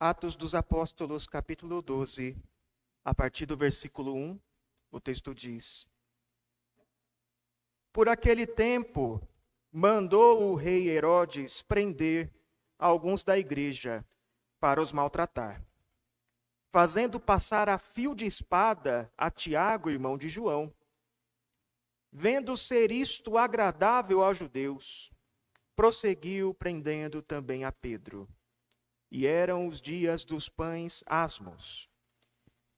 Atos dos Apóstolos, capítulo 12, a partir do versículo 1, o texto diz: Por aquele tempo, mandou o rei Herodes prender alguns da igreja para os maltratar, fazendo passar a fio de espada a Tiago, irmão de João. Vendo ser isto agradável aos judeus, prosseguiu prendendo também a Pedro e eram os dias dos pães asmos.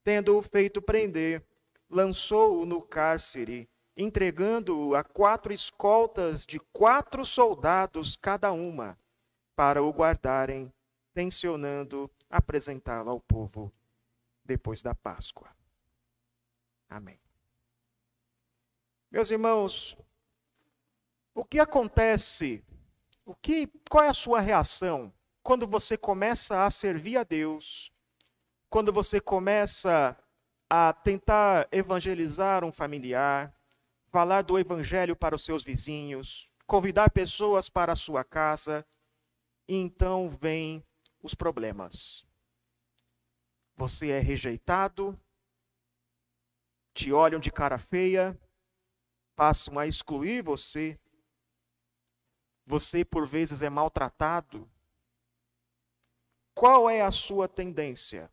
Tendo-o feito prender, lançou-o no cárcere, entregando-o a quatro escoltas de quatro soldados cada uma, para o guardarem, tensionando apresentá-lo ao povo depois da Páscoa. Amém. Meus irmãos, o que acontece? O que, qual é a sua reação quando você começa a servir a Deus, quando você começa a tentar evangelizar um familiar, falar do evangelho para os seus vizinhos, convidar pessoas para a sua casa, então vêm os problemas. Você é rejeitado, te olham de cara feia, passam a excluir você, você por vezes é maltratado, qual é a sua tendência?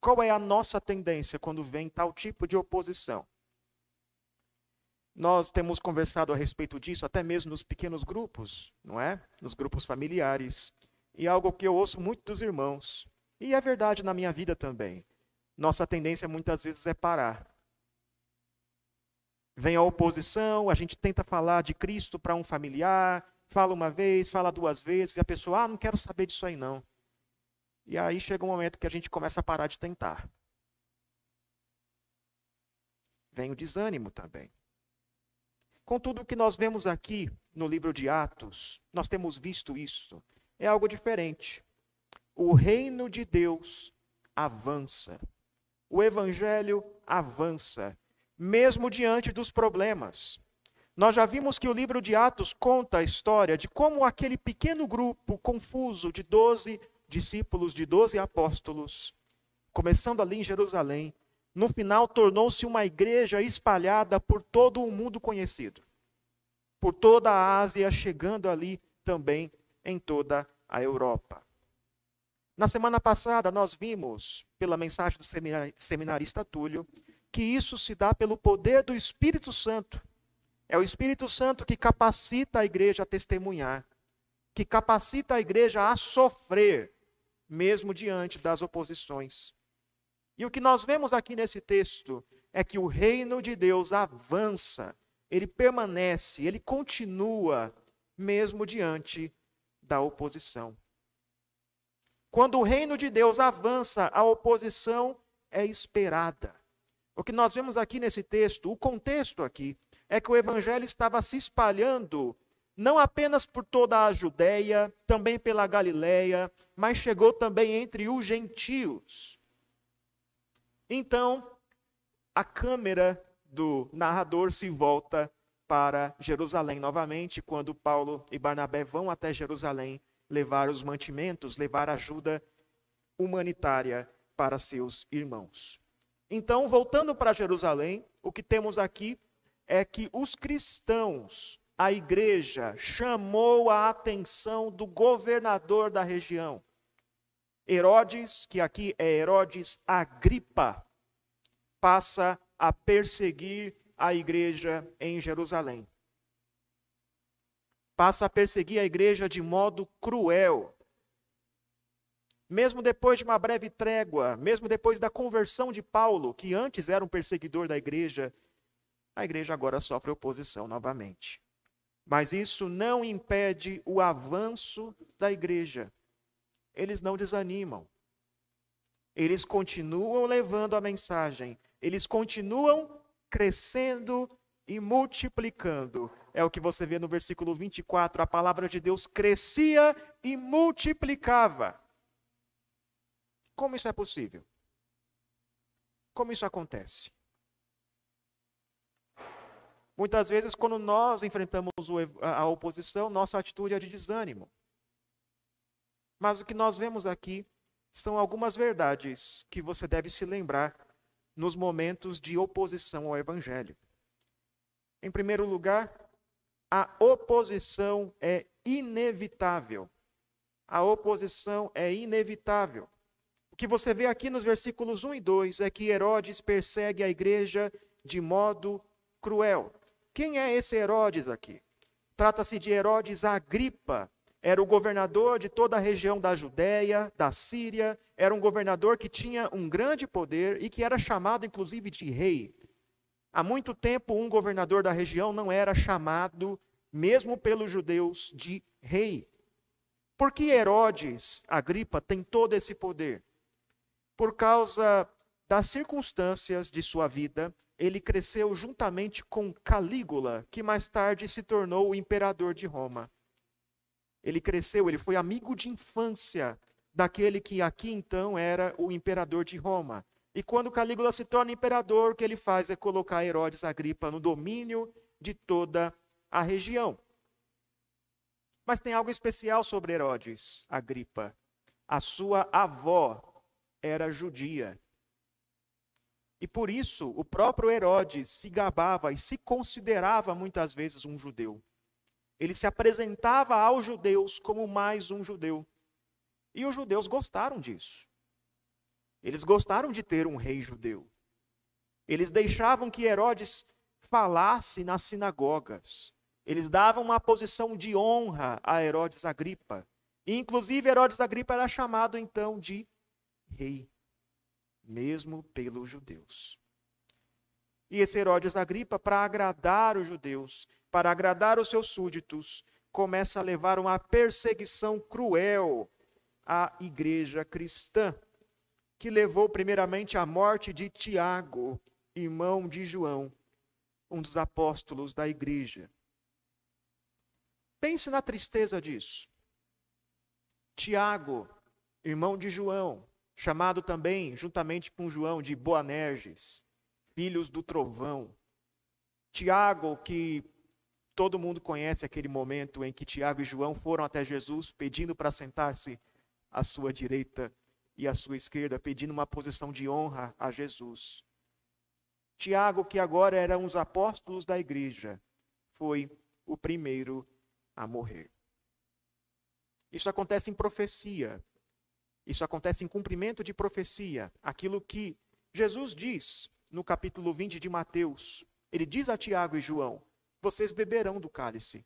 Qual é a nossa tendência quando vem tal tipo de oposição? Nós temos conversado a respeito disso até mesmo nos pequenos grupos, não é? Nos grupos familiares. E algo que eu ouço muito dos irmãos. E é verdade na minha vida também. Nossa tendência muitas vezes é parar. Vem a oposição, a gente tenta falar de Cristo para um familiar, fala uma vez, fala duas vezes, e a pessoa, ah, não quero saber disso aí não. E aí chega um momento que a gente começa a parar de tentar. Vem o desânimo também. Contudo, o que nós vemos aqui no livro de Atos, nós temos visto isso, é algo diferente. O reino de Deus avança. O evangelho avança, mesmo diante dos problemas. Nós já vimos que o livro de Atos conta a história de como aquele pequeno grupo confuso de doze discípulos de doze apóstolos, começando ali em Jerusalém, no final tornou-se uma igreja espalhada por todo o mundo conhecido, por toda a Ásia, chegando ali também em toda a Europa. Na semana passada, nós vimos, pela mensagem do seminarista Túlio, que isso se dá pelo poder do Espírito Santo. É o Espírito Santo que capacita a igreja a testemunhar, que capacita a igreja a sofrer mesmo diante das oposições. E o que nós vemos aqui nesse texto é que o reino de Deus avança, ele permanece, ele continua, mesmo diante da oposição. Quando o reino de Deus avança, a oposição é esperada. O que nós vemos aqui nesse texto, o contexto aqui, é que o evangelho estava se espalhando não apenas por toda a Judéia, também pela Galiléia, mas chegou também entre os gentios. Então, a câmera do narrador se volta para Jerusalém novamente, quando Paulo e Barnabé vão até Jerusalém levar os mantimentos, levar ajuda humanitária para seus irmãos. Então, voltando para Jerusalém, o que temos aqui é que os cristãos a igreja chamou a atenção do governador da região. Herodes, que aqui é Herodes Agripa, passa a perseguir a igreja em Jerusalém. Passa a perseguir a igreja de modo cruel. Mesmo depois de uma breve trégua, mesmo depois da conversão de Paulo, que antes era um perseguidor da igreja, a igreja agora sofre oposição novamente. Mas isso não impede o avanço da igreja. Eles não desanimam. Eles continuam levando a mensagem. Eles continuam crescendo e multiplicando. É o que você vê no versículo 24. A palavra de Deus crescia e multiplicava. Como isso é possível? Como isso acontece? Muitas vezes, quando nós enfrentamos a oposição, nossa atitude é de desânimo. Mas o que nós vemos aqui são algumas verdades que você deve se lembrar nos momentos de oposição ao Evangelho. Em primeiro lugar, a oposição é inevitável. A oposição é inevitável. O que você vê aqui nos versículos 1 e 2 é que Herodes persegue a igreja de modo cruel. Quem é esse Herodes aqui? Trata-se de Herodes Agripa. Era o governador de toda a região da Judéia, da Síria. Era um governador que tinha um grande poder e que era chamado, inclusive, de rei. Há muito tempo, um governador da região não era chamado, mesmo pelos judeus, de rei. Por que Herodes Agripa tem todo esse poder? Por causa das circunstâncias de sua vida, ele cresceu juntamente com Calígula, que mais tarde se tornou o imperador de Roma. Ele cresceu, ele foi amigo de infância daquele que aqui então era o imperador de Roma. E quando Calígula se torna imperador, o que ele faz é colocar Herodes Agripa no domínio de toda a região. Mas tem algo especial sobre Herodes Agripa. A sua avó era judia. E por isso, o próprio Herodes se gabava e se considerava muitas vezes um judeu. Ele se apresentava aos judeus como mais um judeu. E os judeus gostaram disso. Eles gostaram de ter um rei judeu. Eles deixavam que Herodes falasse nas sinagogas. Eles davam uma posição de honra a Herodes Agripa. E, inclusive, Herodes Agripa era chamado então de rei mesmo pelos judeus. E esse Herodes Agripa, para agradar os judeus, para agradar os seus súditos, começa a levar uma perseguição cruel à igreja cristã, que levou primeiramente à morte de Tiago, irmão de João, um dos apóstolos da igreja. Pense na tristeza disso. Tiago, irmão de João, chamado também, juntamente com João, de Boanerges, filhos do trovão. Tiago, que todo mundo conhece aquele momento em que Tiago e João foram até Jesus pedindo para sentar-se à sua direita e à sua esquerda, pedindo uma posição de honra a Jesus. Tiago, que agora era um dos apóstolos da igreja, foi o primeiro a morrer. Isso acontece em profecia. Isso acontece em cumprimento de profecia, aquilo que Jesus diz no capítulo 20 de Mateus. Ele diz a Tiago e João: Vocês beberão do cálice.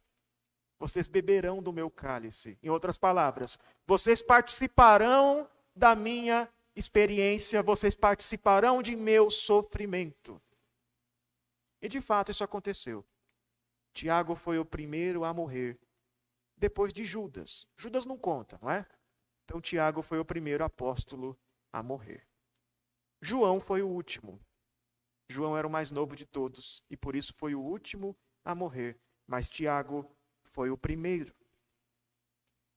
Vocês beberão do meu cálice. Em outras palavras, vocês participarão da minha experiência, vocês participarão de meu sofrimento. E de fato isso aconteceu. Tiago foi o primeiro a morrer, depois de Judas. Judas não conta, não é? Então, Tiago foi o primeiro apóstolo a morrer. João foi o último. João era o mais novo de todos e por isso foi o último a morrer. Mas Tiago foi o primeiro.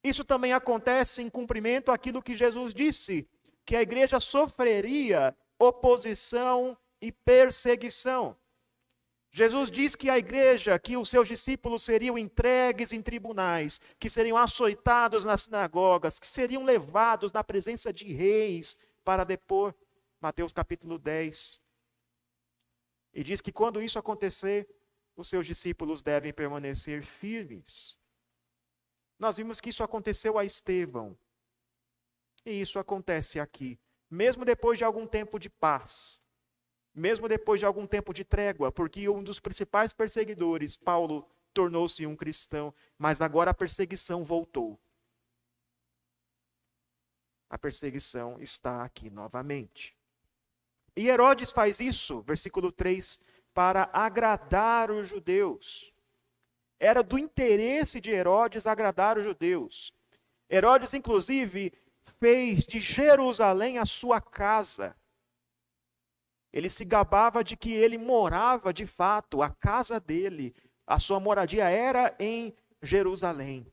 Isso também acontece em cumprimento àquilo que Jesus disse, que a igreja sofreria oposição e perseguição. Jesus diz que a igreja, que os seus discípulos seriam entregues em tribunais, que seriam açoitados nas sinagogas, que seriam levados na presença de reis para depor. Mateus capítulo 10. E diz que quando isso acontecer, os seus discípulos devem permanecer firmes. Nós vimos que isso aconteceu a Estevão. E isso acontece aqui, mesmo depois de algum tempo de paz mesmo depois de algum tempo de trégua, porque um dos principais perseguidores, Paulo, tornou-se um cristão, mas agora a perseguição voltou. A perseguição está aqui novamente. E Herodes faz isso, versículo 3, para agradar os judeus. Era do interesse de Herodes agradar os judeus. Herodes, inclusive, fez de Jerusalém a sua casa. Ele se gabava de que ele morava de fato, a casa dele, a sua moradia era em Jerusalém.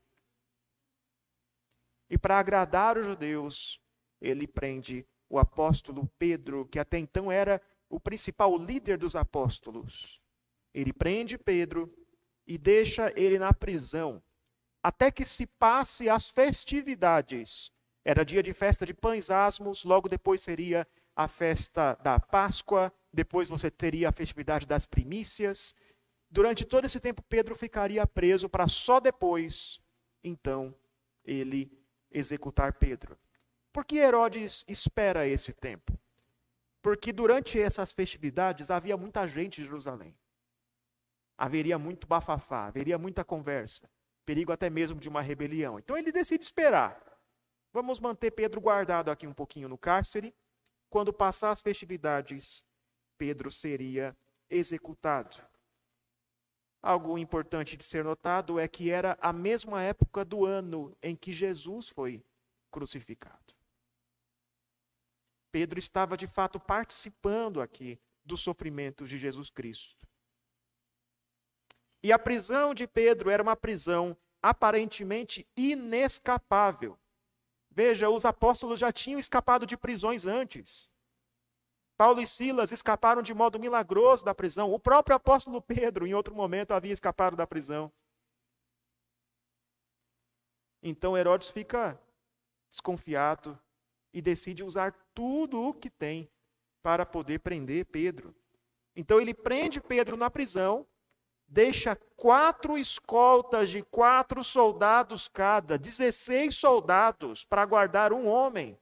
E para agradar os judeus, ele prende o apóstolo Pedro, que até então era o principal líder dos apóstolos. Ele prende Pedro e deixa ele na prisão, até que se passe as festividades Era dia de festa de pães asmos, logo depois seria a festa da Páscoa, depois você teria a festividade das primícias. Durante todo esse tempo, Pedro ficaria preso para só depois, então, ele executar Pedro. Por que Herodes espera esse tempo? Porque durante essas festividades havia muita gente em Jerusalém. Haveria muito bafafá, haveria muita conversa, perigo até mesmo de uma rebelião. Então ele decide esperar. Vamos manter Pedro guardado aqui um pouquinho no cárcere. Quando passar as festividades, Pedro seria executado. Algo importante de ser notado é que era a mesma época do ano em que Jesus foi crucificado. Pedro estava de fato participando aqui dos sofrimentos de Jesus Cristo. E a prisão de Pedro era uma prisão aparentemente inescapável. Veja, os apóstolos já tinham escapado de prisões antes. Paulo e Silas escaparam de modo milagroso da prisão. O próprio apóstolo Pedro, em outro momento, havia escapado da prisão. Então Herodes fica desconfiado e decide usar tudo o que tem para poder prender Pedro. Então ele prende Pedro na prisão deixa quatro escoltas de quatro soldados cada, 16 soldados, para guardar um homem.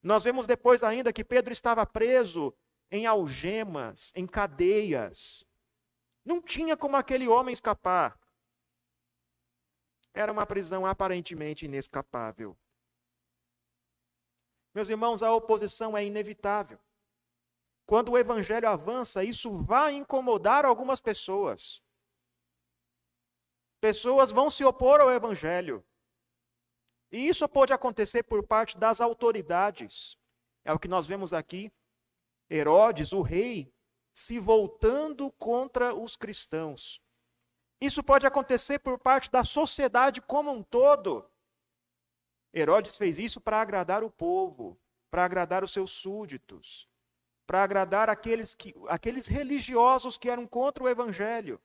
Nós vemos depois ainda que Pedro estava preso em algemas, em cadeias. Não tinha como aquele homem escapar. Era uma prisão aparentemente inescapável. Meus irmãos, a oposição é inevitável. Quando o evangelho avança, isso vai incomodar algumas pessoas. Pessoas vão se opor ao evangelho. E isso pode acontecer por parte das autoridades. É o que nós vemos aqui. Herodes, o rei, se voltando contra os cristãos. Isso pode acontecer por parte da sociedade como um todo. Herodes fez isso para agradar o povo, para agradar os seus súditos para agradar aqueles, que, aqueles religiosos que eram contra o evangelho.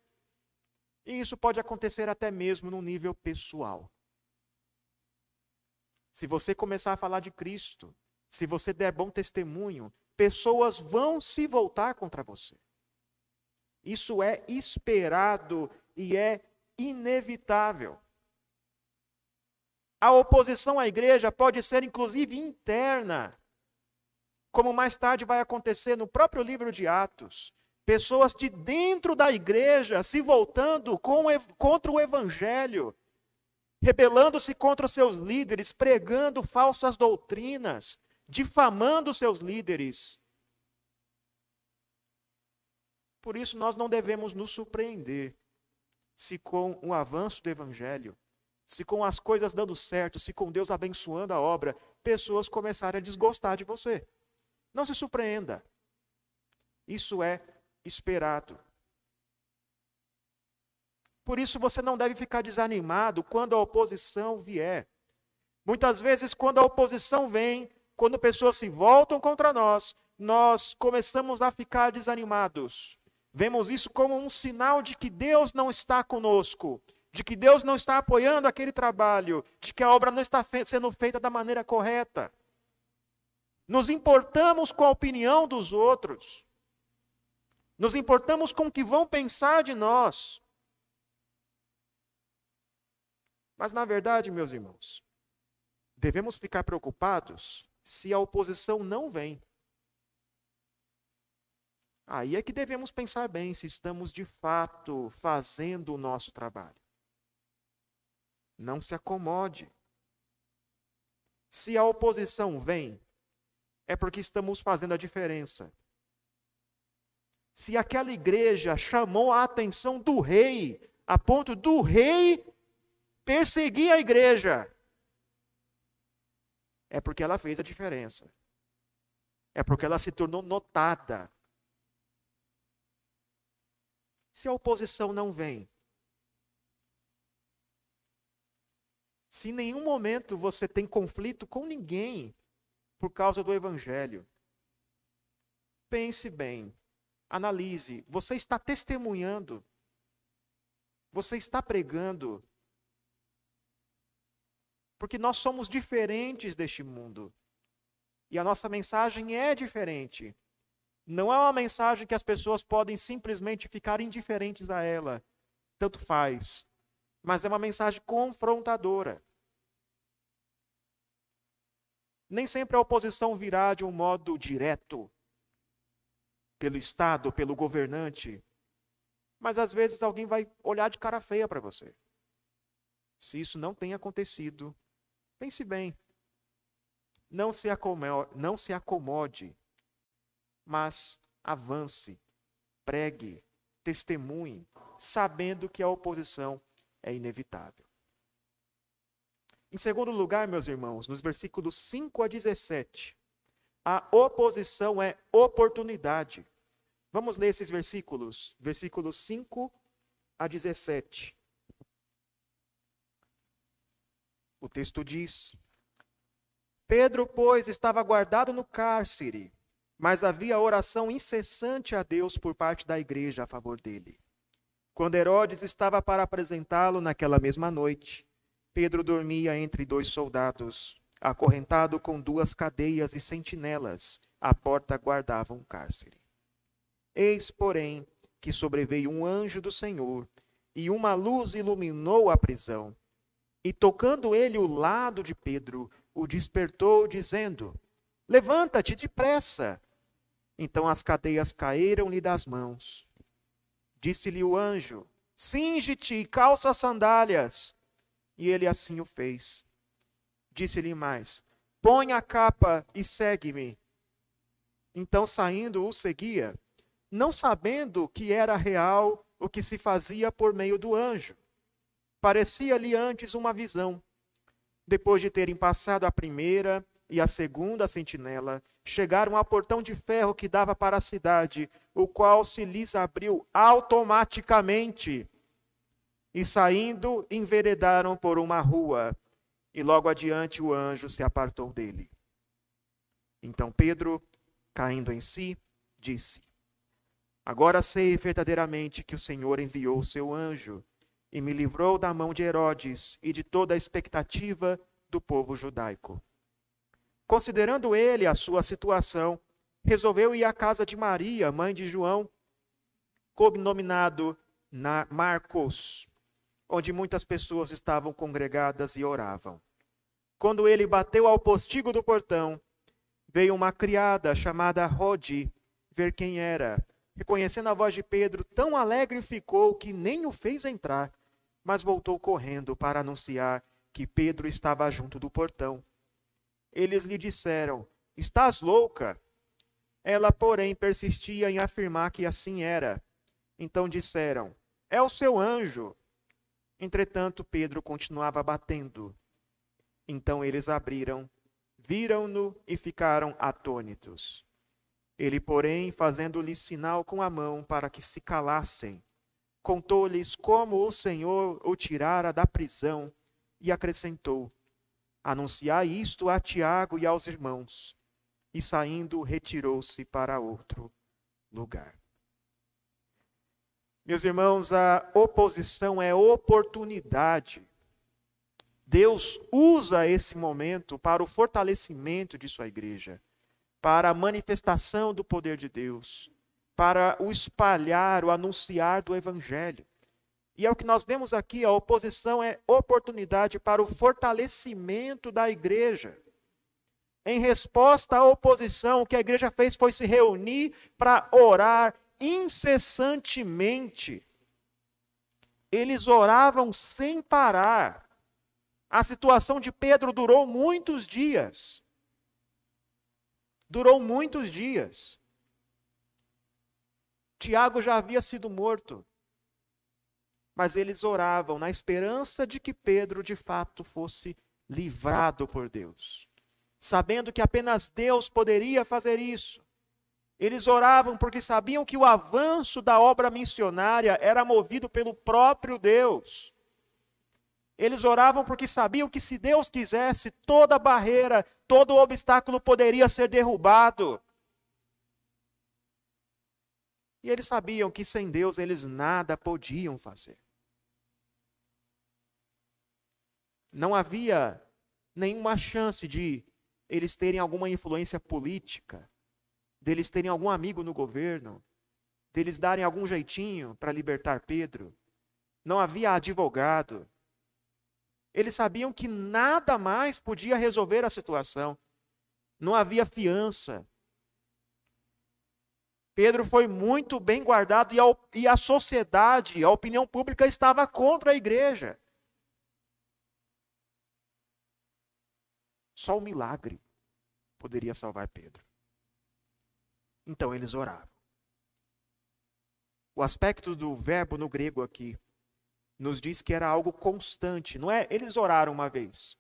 E isso pode acontecer até mesmo no nível pessoal. Se você começar a falar de Cristo, se você der bom testemunho, pessoas vão se voltar contra você. Isso é esperado e é inevitável. A oposição à igreja pode ser inclusive interna como mais tarde vai acontecer no próprio livro de Atos. Pessoas de dentro da igreja se voltando contra o evangelho, rebelando-se contra seus líderes, pregando falsas doutrinas, difamando seus líderes. Por isso, nós não devemos nos surpreender se, com o avanço do evangelho, se com as coisas dando certo, se com Deus abençoando a obra, pessoas começarem a desgostar de você. Não se surpreenda. Isso é esperado. Por isso você não deve ficar desanimado quando a oposição vier. Muitas vezes, quando a oposição vem, quando pessoas se voltam contra nós, nós começamos a ficar desanimados. Vemos isso como um sinal de que Deus não está conosco, de que Deus não está apoiando aquele trabalho, de que a obra não está sendo feita da maneira correta. Nos importamos com a opinião dos outros. Nos importamos com o que vão pensar de nós. Mas, na verdade, meus irmãos, devemos ficar preocupados se a oposição não vem. Aí é que devemos pensar bem se estamos de fato fazendo o nosso trabalho. Não se acomode. Se a oposição vem, é porque estamos fazendo a diferença. Se aquela igreja chamou a atenção do rei, a ponto do rei perseguir a igreja, é porque ela fez a diferença. É porque ela se tornou notada. Se a oposição não vem, se em nenhum momento você tem conflito com ninguém, por causa do Evangelho. Pense bem, analise. Você está testemunhando, você está pregando porque nós somos diferentes deste mundo. E a nossa mensagem é diferente. Não é uma mensagem que as pessoas podem simplesmente ficar indiferentes a ela, tanto faz. Mas é uma mensagem confrontadora. Nem sempre a oposição virá de um modo direto, pelo Estado, pelo governante. Mas às vezes alguém vai olhar de cara feia para você. Se isso não tem acontecido, pense bem. Não se acomode, não se acomode mas avance, pregue, testemunhe, sabendo que a oposição é inevitável. Em segundo lugar, meus irmãos, nos versículos 5 a 17, a oposição é oportunidade. Vamos ler esses versículos, versículos 5 a 17. O texto diz: Pedro, pois, estava guardado no cárcere mas havia oração incessante a Deus por parte da igreja a favor dele. Quando Herodes estava para apresentá-lo naquela mesma noite, Pedro dormia entre dois soldados, acorrentado com duas cadeias e sentinelas, à porta guardava um cárcere. Eis, porém, que sobreveio um anjo do Senhor, e uma luz iluminou a prisão. E tocando ele o lado de Pedro, o despertou, dizendo: Levanta-te depressa. Então as cadeias caíram-lhe das mãos. Disse-lhe o anjo: Cinge-te e calça as sandálias. E ele assim o fez. Disse-lhe mais: Põe a capa e segue-me. Então, saindo, o seguia, não sabendo que era real o que se fazia por meio do anjo. Parecia-lhe antes uma visão. Depois de terem passado a primeira e a segunda sentinela, chegaram ao portão de ferro que dava para a cidade, o qual se lhes abriu automaticamente. E saindo, enveredaram por uma rua, e logo adiante o anjo se apartou dele. Então Pedro, caindo em si, disse: Agora sei verdadeiramente que o Senhor enviou o seu anjo e me livrou da mão de Herodes e de toda a expectativa do povo judaico. Considerando ele a sua situação, resolveu ir à casa de Maria, mãe de João, cognominado Marcos, onde muitas pessoas estavam congregadas e oravam. Quando ele bateu ao postigo do portão, veio uma criada chamada Rodi ver quem era. Reconhecendo a voz de Pedro, tão alegre ficou que nem o fez entrar, mas voltou correndo para anunciar que Pedro estava junto do portão. Eles lhe disseram: Estás louca? Ela, porém, persistia em afirmar que assim era. Então disseram: É o seu anjo. Entretanto, Pedro continuava batendo. Então eles abriram, viram-no e ficaram atônitos. Ele, porém, fazendo-lhes sinal com a mão para que se calassem, contou-lhes como o Senhor o tirara da prisão e acrescentou: Anunciai isto a Tiago e aos irmãos. E saindo, retirou-se para outro lugar. Meus irmãos, a oposição é oportunidade. Deus usa esse momento para o fortalecimento de sua igreja, para a manifestação do poder de Deus, para o espalhar, o anunciar do evangelho. E é o que nós vemos aqui: a oposição é oportunidade para o fortalecimento da igreja. Em resposta à oposição, o que a igreja fez foi se reunir para orar incessantemente. Eles oravam sem parar. A situação de Pedro durou muitos dias. Durou muitos dias. Tiago já havia sido morto mas eles oravam na esperança de que Pedro de fato fosse livrado por Deus, sabendo que apenas Deus poderia fazer isso. Eles oravam porque sabiam que o avanço da obra missionária era movido pelo próprio Deus. Eles oravam porque sabiam que se Deus quisesse, toda barreira, todo obstáculo poderia ser derrubado. E eles sabiam que sem Deus eles nada podiam fazer. Não havia nenhuma chance de eles terem alguma influência política, deles terem algum amigo no governo, deles darem algum jeitinho para libertar Pedro. Não havia advogado. Eles sabiam que nada mais podia resolver a situação. Não havia fiança. Pedro foi muito bem guardado e a, e a sociedade, a opinião pública estava contra a igreja. Só o milagre poderia salvar Pedro. Então eles oravam. O aspecto do verbo no grego aqui nos diz que era algo constante. Não é eles oraram uma vez.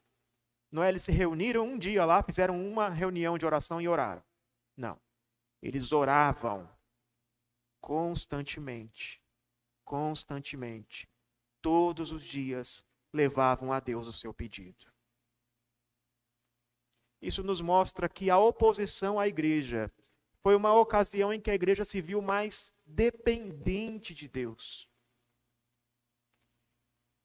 Não é eles se reuniram um dia lá, fizeram uma reunião de oração e oraram. Não. Eles oravam constantemente. Constantemente. Todos os dias levavam a Deus o seu pedido. Isso nos mostra que a oposição à igreja foi uma ocasião em que a igreja se viu mais dependente de Deus.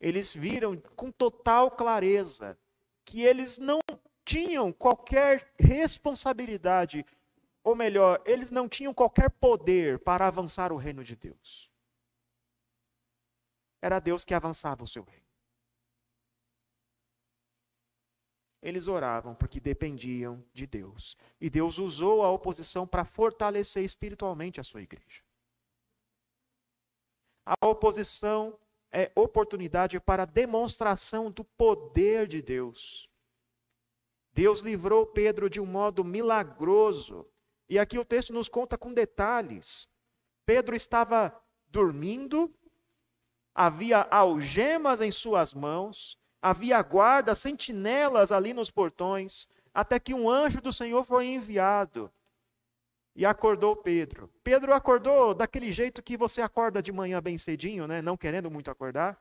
Eles viram com total clareza que eles não tinham qualquer responsabilidade, ou melhor, eles não tinham qualquer poder para avançar o reino de Deus. Era Deus que avançava o seu reino. Eles oravam porque dependiam de Deus. E Deus usou a oposição para fortalecer espiritualmente a sua igreja. A oposição é oportunidade para demonstração do poder de Deus. Deus livrou Pedro de um modo milagroso. E aqui o texto nos conta com detalhes. Pedro estava dormindo, havia algemas em suas mãos, Havia guarda, sentinelas ali nos portões, até que um anjo do Senhor foi enviado e acordou Pedro. Pedro acordou daquele jeito que você acorda de manhã bem cedinho, né? não querendo muito acordar.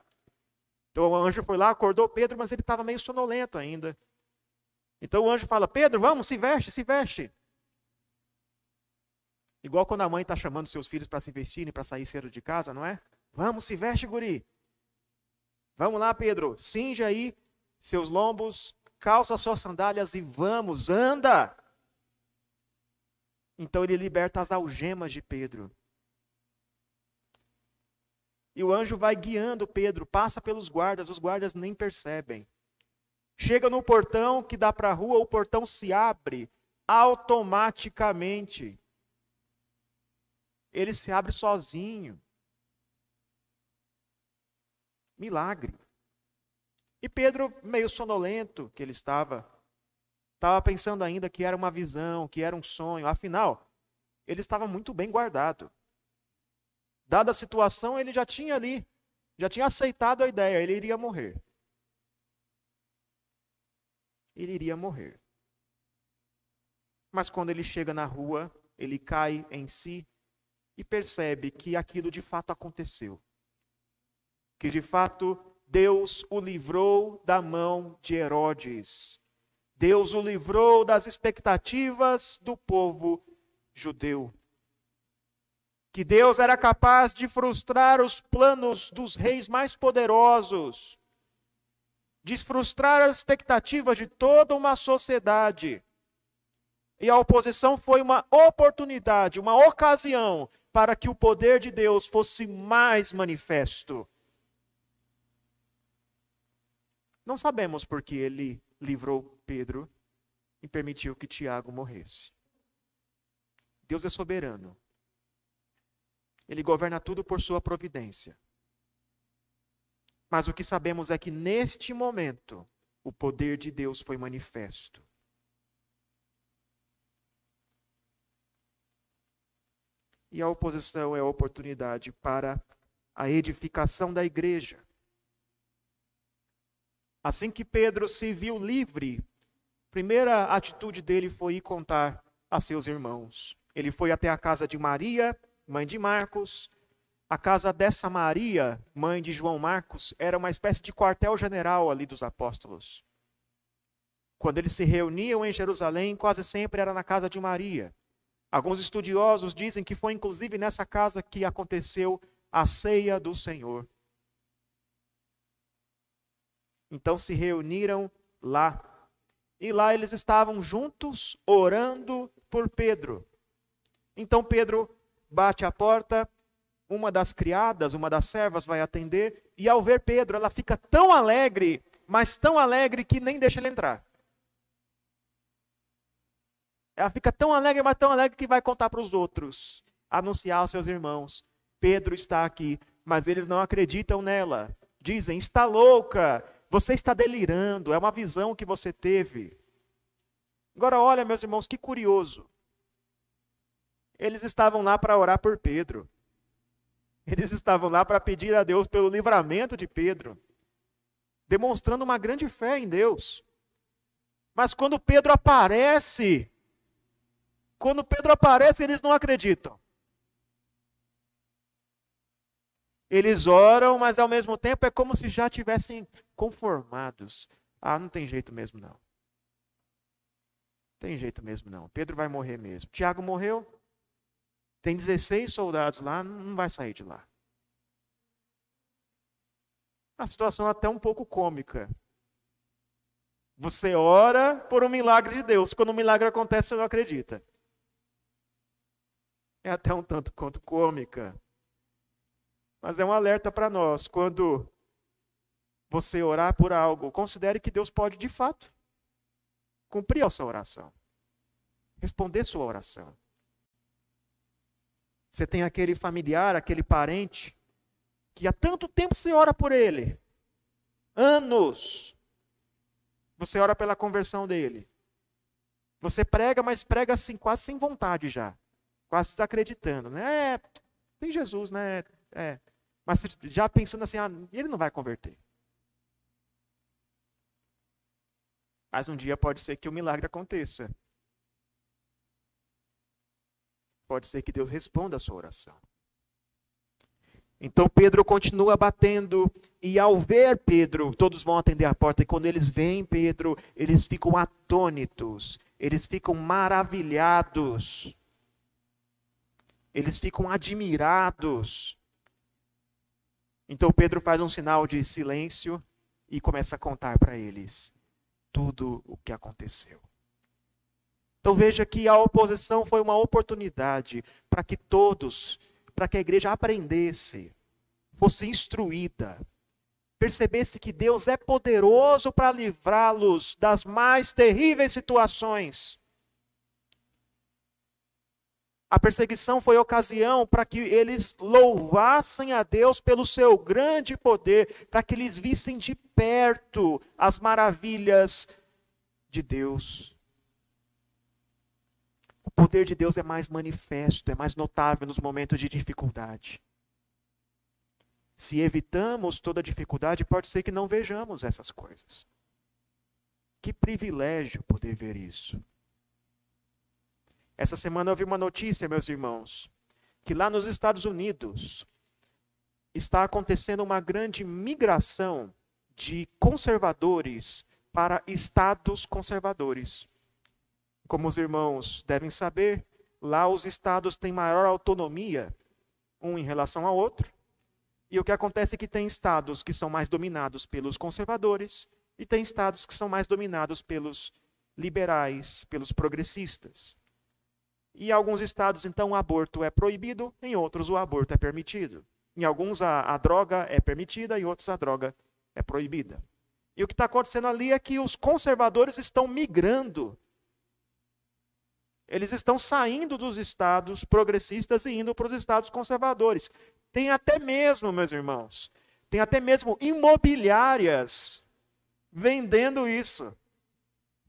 Então o anjo foi lá, acordou Pedro, mas ele estava meio sonolento ainda. Então o anjo fala: Pedro, vamos, se veste, se veste. Igual quando a mãe está chamando seus filhos para se vestirem, para sair cedo de casa, não é? Vamos, se veste, guri. Vamos lá, Pedro, cinja aí seus lombos, calça suas sandálias e vamos, anda! Então ele liberta as algemas de Pedro. E o anjo vai guiando Pedro, passa pelos guardas, os guardas nem percebem. Chega no portão que dá para a rua, o portão se abre automaticamente. Ele se abre sozinho. Milagre. E Pedro, meio sonolento que ele estava, estava pensando ainda que era uma visão, que era um sonho. Afinal, ele estava muito bem guardado. Dada a situação, ele já tinha ali, já tinha aceitado a ideia, ele iria morrer. Ele iria morrer. Mas quando ele chega na rua, ele cai em si e percebe que aquilo de fato aconteceu que de fato Deus o livrou da mão de Herodes. Deus o livrou das expectativas do povo judeu. Que Deus era capaz de frustrar os planos dos reis mais poderosos, de frustrar as expectativas de toda uma sociedade. E a oposição foi uma oportunidade, uma ocasião para que o poder de Deus fosse mais manifesto. Não sabemos porque ele livrou Pedro e permitiu que Tiago morresse. Deus é soberano. Ele governa tudo por sua providência. Mas o que sabemos é que neste momento o poder de Deus foi manifesto. E a oposição é a oportunidade para a edificação da igreja. Assim que Pedro se viu livre, primeira atitude dele foi ir contar a seus irmãos. Ele foi até a casa de Maria, mãe de Marcos. A casa dessa Maria, mãe de João Marcos, era uma espécie de quartel-general ali dos apóstolos. Quando eles se reuniam em Jerusalém, quase sempre era na casa de Maria. Alguns estudiosos dizem que foi inclusive nessa casa que aconteceu a ceia do Senhor. Então se reuniram lá E lá eles estavam juntos orando por Pedro. Então Pedro bate a porta, uma das criadas, uma das servas vai atender, e ao ver Pedro, ela fica tão alegre, mas tão alegre que nem deixa ele entrar. Ela fica tão alegre, mas tão alegre que vai contar para os outros, anunciar aos seus irmãos: Pedro está aqui, mas eles não acreditam nela. Dizem: está louca, você está delirando, é uma visão que você teve. Agora, olha, meus irmãos, que curioso. Eles estavam lá para orar por Pedro. Eles estavam lá para pedir a Deus pelo livramento de Pedro, demonstrando uma grande fé em Deus. Mas quando Pedro aparece, quando Pedro aparece, eles não acreditam. Eles oram, mas ao mesmo tempo é como se já tivessem conformados. Ah, não tem jeito mesmo não. Tem jeito mesmo não. Pedro vai morrer mesmo. Tiago morreu, tem 16 soldados lá, não vai sair de lá. A situação é até um pouco cômica. Você ora por um milagre de Deus. Quando o um milagre acontece, você não acredita. É até um tanto quanto cômica. Mas é um alerta para nós. Quando você orar por algo, considere que Deus pode, de fato, cumprir a sua oração. Responder sua oração. Você tem aquele familiar, aquele parente, que há tanto tempo você ora por ele. Anos. Você ora pela conversão dele. Você prega, mas prega assim, quase sem vontade já. Quase desacreditando. Né? É, tem Jesus, né? É. Mas já pensando assim, ah, ele não vai converter. Mas um dia pode ser que o milagre aconteça. Pode ser que Deus responda a sua oração. Então Pedro continua batendo, e ao ver Pedro, todos vão atender a porta, e quando eles veem Pedro, eles ficam atônitos, eles ficam maravilhados, eles ficam admirados. Então Pedro faz um sinal de silêncio e começa a contar para eles tudo o que aconteceu. Então veja que a oposição foi uma oportunidade para que todos, para que a igreja aprendesse, fosse instruída, percebesse que Deus é poderoso para livrá-los das mais terríveis situações. A perseguição foi ocasião para que eles louvassem a Deus pelo seu grande poder, para que eles vissem de perto as maravilhas de Deus poder de Deus é mais manifesto, é mais notável nos momentos de dificuldade. Se evitamos toda dificuldade, pode ser que não vejamos essas coisas. Que privilégio poder ver isso. Essa semana eu vi uma notícia, meus irmãos, que lá nos Estados Unidos está acontecendo uma grande migração de conservadores para estados conservadores. Como os irmãos devem saber, lá os estados têm maior autonomia um em relação ao outro. E o que acontece é que tem estados que são mais dominados pelos conservadores e tem estados que são mais dominados pelos liberais, pelos progressistas. E em alguns estados, então, o aborto é proibido, em outros, o aborto é permitido. Em alguns, a, a droga é permitida, em outros, a droga é proibida. E o que está acontecendo ali é que os conservadores estão migrando eles estão saindo dos estados progressistas e indo para os estados conservadores. Tem até mesmo, meus irmãos, tem até mesmo imobiliárias vendendo isso.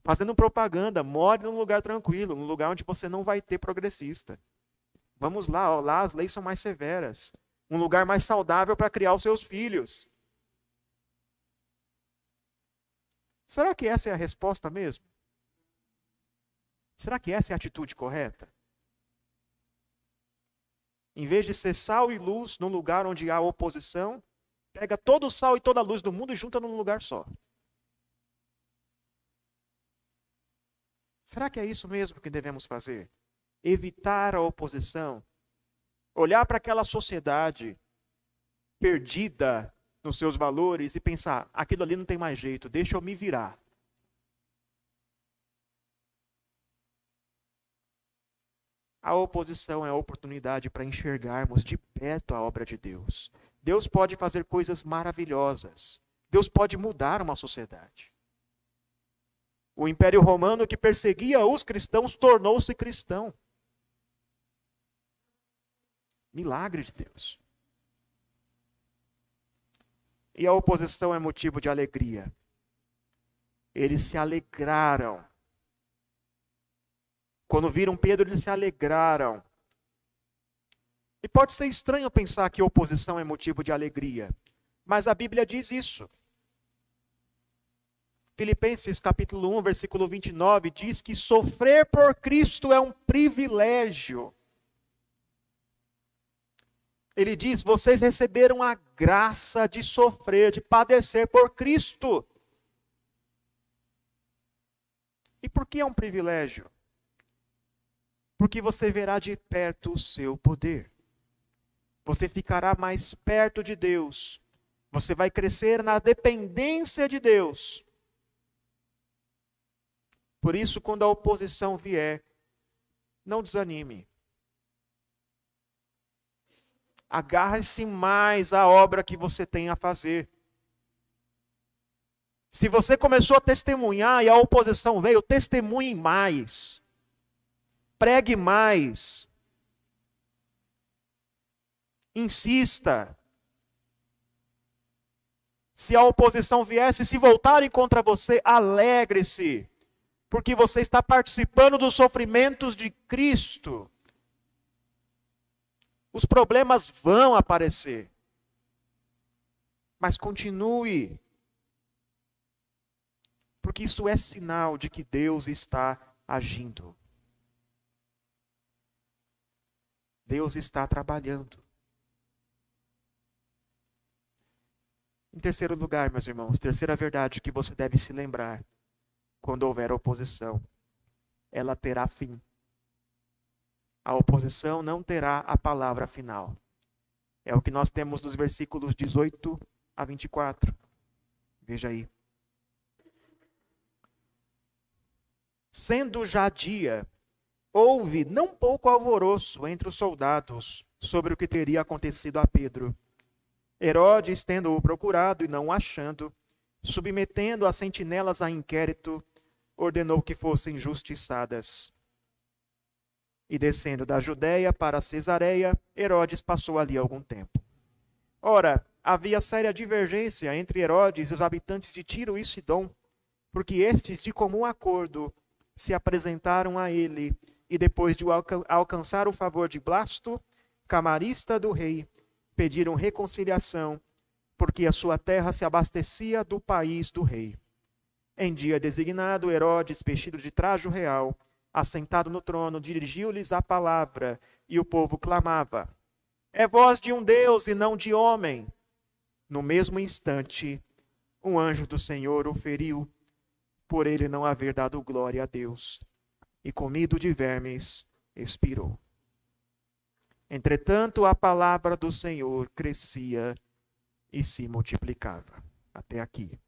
Fazendo propaganda, more num lugar tranquilo, num lugar onde você não vai ter progressista. Vamos lá, ó, lá as leis são mais severas. Um lugar mais saudável para criar os seus filhos. Será que essa é a resposta mesmo? Será que essa é a atitude correta? Em vez de ser sal e luz num lugar onde há oposição, pega todo o sal e toda a luz do mundo e junta num lugar só. Será que é isso mesmo que devemos fazer? Evitar a oposição? Olhar para aquela sociedade perdida nos seus valores e pensar: aquilo ali não tem mais jeito, deixa eu me virar. A oposição é a oportunidade para enxergarmos de perto a obra de Deus. Deus pode fazer coisas maravilhosas. Deus pode mudar uma sociedade. O Império Romano que perseguia os cristãos tornou-se cristão. Milagre de Deus. E a oposição é motivo de alegria. Eles se alegraram. Quando viram Pedro, eles se alegraram. E pode ser estranho pensar que oposição é motivo de alegria, mas a Bíblia diz isso. Filipenses capítulo 1, versículo 29 diz que sofrer por Cristo é um privilégio. Ele diz: vocês receberam a graça de sofrer, de padecer por Cristo. E por que é um privilégio? Porque você verá de perto o seu poder. Você ficará mais perto de Deus. Você vai crescer na dependência de Deus. Por isso, quando a oposição vier, não desanime. Agarre-se mais à obra que você tem a fazer. Se você começou a testemunhar e a oposição veio, testemunhe mais. Pregue mais. Insista. Se a oposição viesse se voltarem contra você, alegre-se, porque você está participando dos sofrimentos de Cristo. Os problemas vão aparecer, mas continue, porque isso é sinal de que Deus está agindo. Deus está trabalhando. Em terceiro lugar, meus irmãos, terceira verdade que você deve se lembrar quando houver oposição, ela terá fim. A oposição não terá a palavra final. É o que nós temos nos versículos 18 a 24. Veja aí. Sendo já dia, houve não pouco alvoroço entre os soldados sobre o que teria acontecido a Pedro. Herodes, tendo-o procurado e não o achando, submetendo as sentinelas a inquérito, ordenou que fossem justiçadas. E descendo da Judéia para Cesareia, Herodes passou ali algum tempo. Ora, havia séria divergência entre Herodes e os habitantes de Tiro e Sidom, porque estes, de comum acordo, se apresentaram a ele, e depois de alcançar o favor de Blasto, camarista do rei, pediram reconciliação, porque a sua terra se abastecia do país do rei. Em dia designado, Herodes, vestido de trajo real, assentado no trono, dirigiu-lhes a palavra, e o povo clamava: É voz de um Deus e não de homem. No mesmo instante, um anjo do Senhor o feriu, por ele não haver dado glória a Deus, e comido de vermes, expirou. Entretanto, a palavra do Senhor crescia e se multiplicava. Até aqui.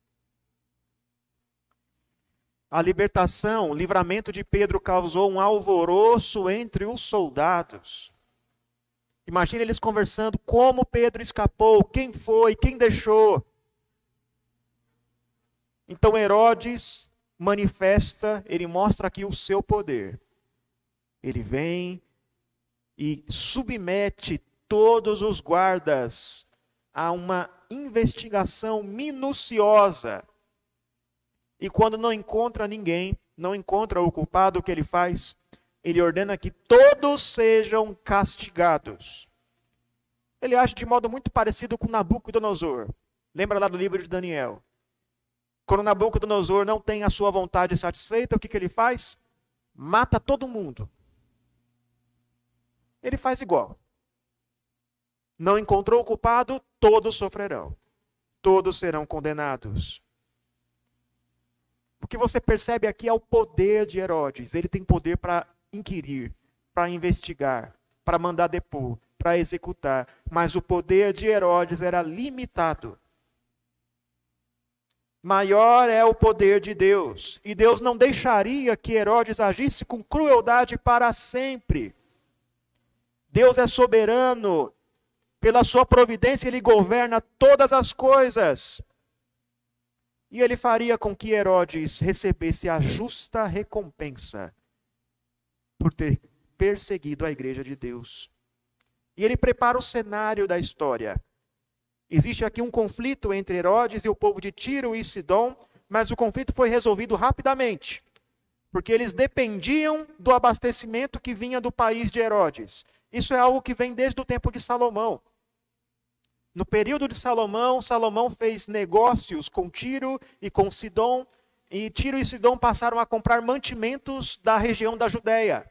A libertação, o livramento de Pedro causou um alvoroço entre os soldados. Imagine eles conversando como Pedro escapou, quem foi, quem deixou. Então Herodes manifesta, ele mostra aqui o seu poder. Ele vem, e submete todos os guardas a uma investigação minuciosa. E quando não encontra ninguém, não encontra o culpado, o que ele faz? Ele ordena que todos sejam castigados. Ele age de modo muito parecido com Nabucodonosor. Lembra lá do livro de Daniel? Quando Nabucodonosor não tem a sua vontade satisfeita, o que, que ele faz? Mata todo mundo ele faz igual. Não encontrou o culpado, todos sofrerão. Todos serão condenados. O que você percebe aqui é o poder de Herodes. Ele tem poder para inquirir, para investigar, para mandar depor, para executar. Mas o poder de Herodes era limitado. Maior é o poder de Deus. E Deus não deixaria que Herodes agisse com crueldade para sempre. Deus é soberano, pela sua providência ele governa todas as coisas. E ele faria com que Herodes recebesse a justa recompensa por ter perseguido a igreja de Deus. E ele prepara o cenário da história. Existe aqui um conflito entre Herodes e o povo de Tiro e Sidom, mas o conflito foi resolvido rapidamente, porque eles dependiam do abastecimento que vinha do país de Herodes. Isso é algo que vem desde o tempo de Salomão. No período de Salomão, Salomão fez negócios com Tiro e com Sidom, e Tiro e Sidom passaram a comprar mantimentos da região da Judéia.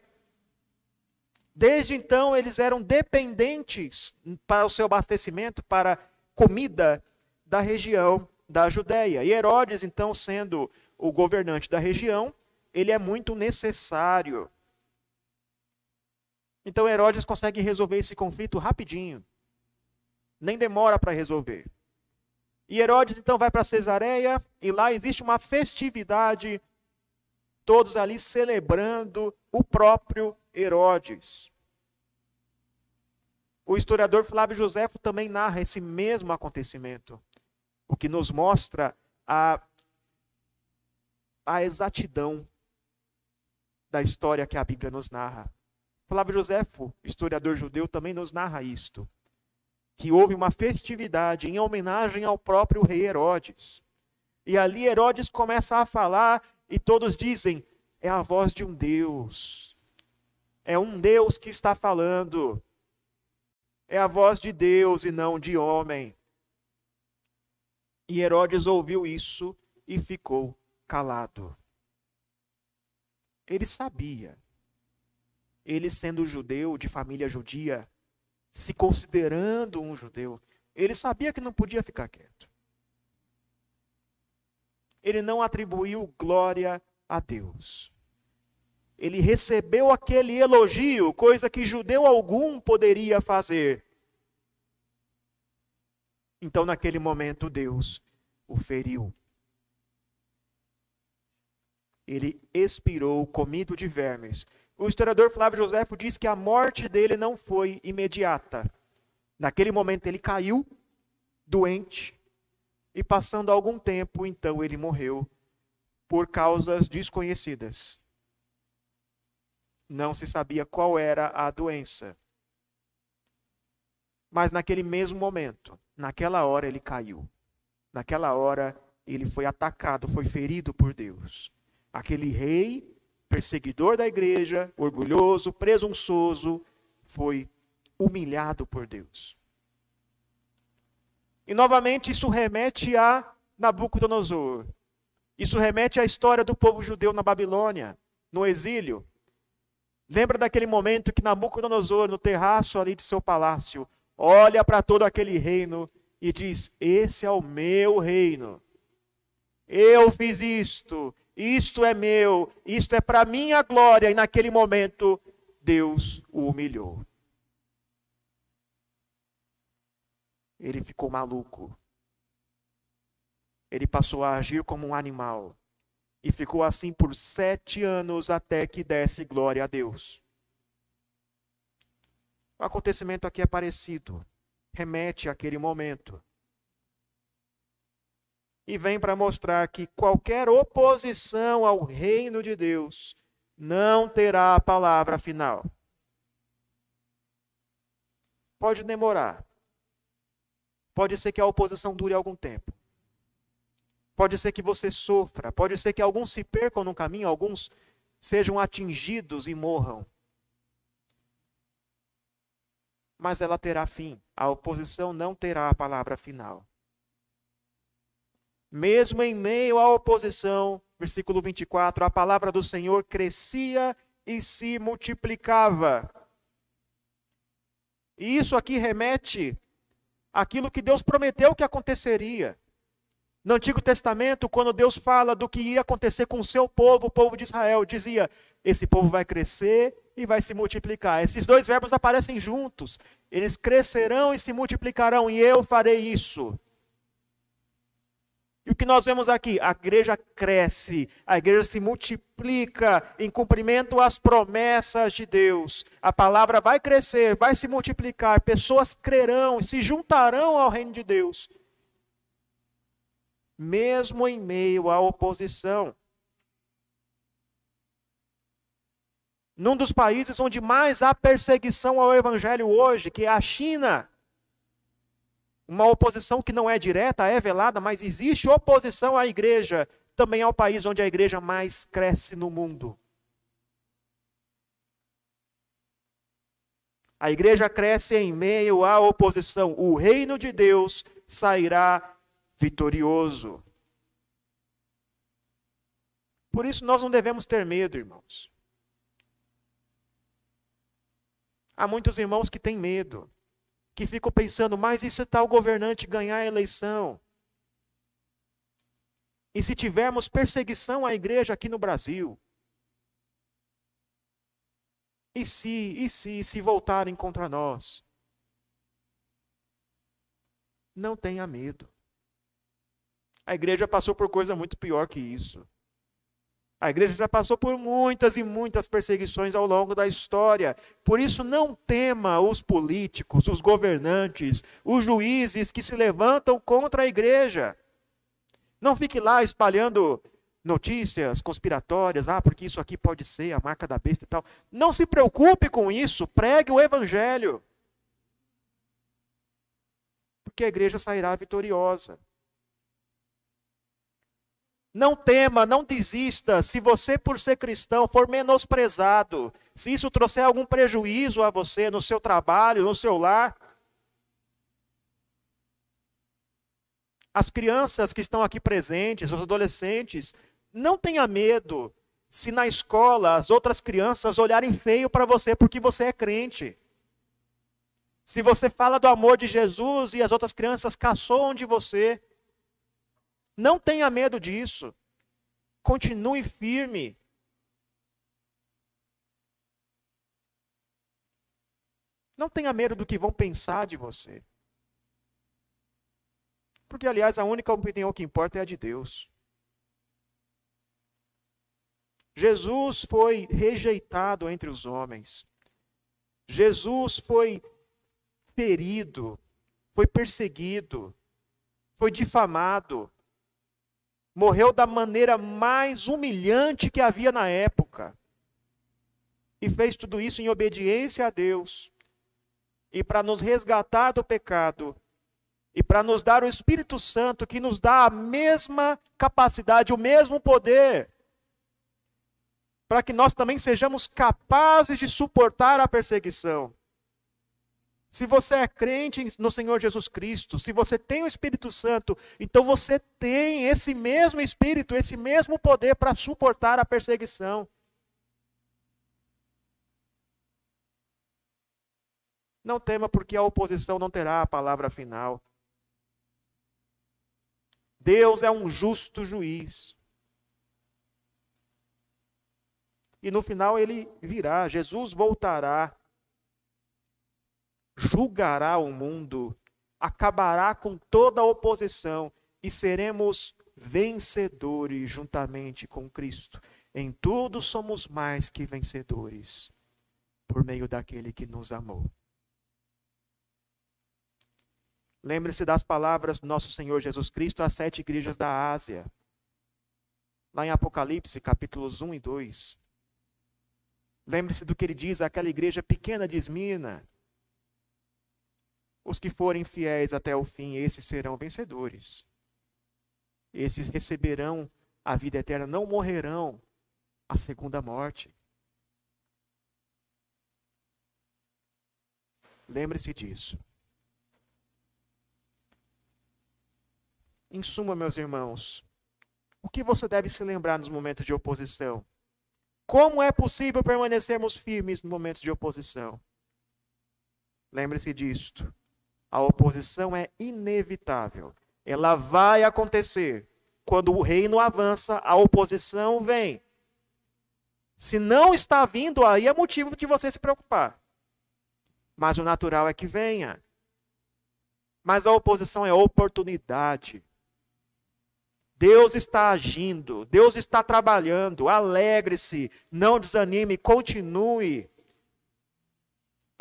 Desde então, eles eram dependentes para o seu abastecimento, para comida da região da Judéia. E Herodes, então, sendo o governante da região, ele é muito necessário. Então Herodes consegue resolver esse conflito rapidinho. Nem demora para resolver. E Herodes então vai para Cesareia e lá existe uma festividade, todos ali celebrando o próprio Herodes. O historiador Flávio Joséfo também narra esse mesmo acontecimento, o que nos mostra a, a exatidão da história que a Bíblia nos narra. Flávio Joséfo, historiador judeu, também nos narra isto: que houve uma festividade em homenagem ao próprio rei Herodes. E ali Herodes começa a falar e todos dizem: é a voz de um Deus. É um Deus que está falando. É a voz de Deus e não de homem. E Herodes ouviu isso e ficou calado. Ele sabia. Ele, sendo judeu, de família judia, se considerando um judeu, ele sabia que não podia ficar quieto. Ele não atribuiu glória a Deus. Ele recebeu aquele elogio, coisa que judeu algum poderia fazer. Então, naquele momento, Deus o feriu ele expirou comido de vermes. O historiador Flávio Joséfo diz que a morte dele não foi imediata. Naquele momento ele caiu doente e passando algum tempo, então ele morreu por causas desconhecidas. Não se sabia qual era a doença. Mas naquele mesmo momento, naquela hora ele caiu. Naquela hora ele foi atacado, foi ferido por Deus. Aquele rei, perseguidor da igreja, orgulhoso, presunçoso, foi humilhado por Deus. E novamente isso remete a Nabucodonosor. Isso remete à história do povo judeu na Babilônia, no exílio. Lembra daquele momento que Nabucodonosor, no terraço ali de seu palácio, olha para todo aquele reino e diz: Esse é o meu reino. Eu fiz isto, isto é meu, isto é para minha glória. E naquele momento, Deus o humilhou. Ele ficou maluco. Ele passou a agir como um animal. E ficou assim por sete anos até que desse glória a Deus. O acontecimento aqui é parecido. Remete àquele momento e vem para mostrar que qualquer oposição ao reino de Deus não terá a palavra final. Pode demorar. Pode ser que a oposição dure algum tempo. Pode ser que você sofra. Pode ser que alguns se percam no caminho, alguns sejam atingidos e morram. Mas ela terá fim. A oposição não terá a palavra final mesmo em meio à oposição, versículo 24, a palavra do Senhor crescia e se multiplicava. E isso aqui remete àquilo que Deus prometeu que aconteceria. No Antigo Testamento, quando Deus fala do que ia acontecer com o seu povo, o povo de Israel, dizia: esse povo vai crescer e vai se multiplicar. Esses dois verbos aparecem juntos. Eles crescerão e se multiplicarão, e eu farei isso. E o que nós vemos aqui? A igreja cresce, a igreja se multiplica em cumprimento às promessas de Deus. A palavra vai crescer, vai se multiplicar, pessoas crerão e se juntarão ao reino de Deus. Mesmo em meio à oposição. Num dos países onde mais há perseguição ao evangelho hoje, que é a China, uma oposição que não é direta, é velada, mas existe oposição à igreja. Também é o país onde a igreja mais cresce no mundo. A igreja cresce em meio à oposição. O reino de Deus sairá vitorioso. Por isso nós não devemos ter medo, irmãos. Há muitos irmãos que têm medo que ficam pensando, mas e se tal governante ganhar a eleição? E se tivermos perseguição à igreja aqui no Brasil? E se, e se, e se voltarem contra nós? Não tenha medo. A igreja passou por coisa muito pior que isso. A igreja já passou por muitas e muitas perseguições ao longo da história. Por isso, não tema os políticos, os governantes, os juízes que se levantam contra a igreja. Não fique lá espalhando notícias conspiratórias, ah, porque isso aqui pode ser a marca da besta e tal. Não se preocupe com isso, pregue o evangelho. Porque a igreja sairá vitoriosa. Não tema, não desista. Se você, por ser cristão, for menosprezado, se isso trouxer algum prejuízo a você no seu trabalho, no seu lar. As crianças que estão aqui presentes, os adolescentes, não tenha medo se na escola as outras crianças olharem feio para você porque você é crente. Se você fala do amor de Jesus e as outras crianças caçoam de você, não tenha medo disso. Continue firme. Não tenha medo do que vão pensar de você. Porque, aliás, a única opinião que importa é a de Deus. Jesus foi rejeitado entre os homens. Jesus foi ferido, foi perseguido, foi difamado, morreu da maneira mais humilhante que havia na época. E fez tudo isso em obediência a Deus. E para nos resgatar do pecado. E para nos dar o Espírito Santo, que nos dá a mesma capacidade, o mesmo poder. Para que nós também sejamos capazes de suportar a perseguição. Se você é crente no Senhor Jesus Cristo, se você tem o Espírito Santo, então você tem esse mesmo Espírito, esse mesmo poder para suportar a perseguição. Não tema, porque a oposição não terá a palavra final. Deus é um justo juiz. E no final ele virá, Jesus voltará julgará o mundo, acabará com toda a oposição e seremos vencedores juntamente com Cristo. Em tudo somos mais que vencedores por meio daquele que nos amou. Lembre-se das palavras do nosso Senhor Jesus Cristo às sete igrejas da Ásia. Lá em Apocalipse, capítulos 1 e 2. Lembre-se do que ele diz àquela igreja pequena de Esmina. Os que forem fiéis até o fim, esses serão vencedores. Esses receberão a vida eterna, não morrerão a segunda morte. Lembre-se disso. Em suma, meus irmãos, o que você deve se lembrar nos momentos de oposição? Como é possível permanecermos firmes nos momentos de oposição? Lembre-se disto. A oposição é inevitável. Ela vai acontecer. Quando o reino avança, a oposição vem. Se não está vindo, aí é motivo de você se preocupar. Mas o natural é que venha. Mas a oposição é oportunidade. Deus está agindo, Deus está trabalhando. Alegre-se, não desanime, continue.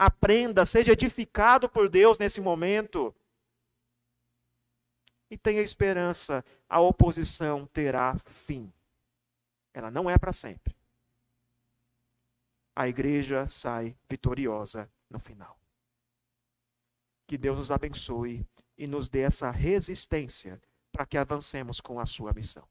Aprenda, seja edificado por Deus nesse momento. E tenha esperança, a oposição terá fim. Ela não é para sempre. A igreja sai vitoriosa no final. Que Deus nos abençoe e nos dê essa resistência para que avancemos com a sua missão.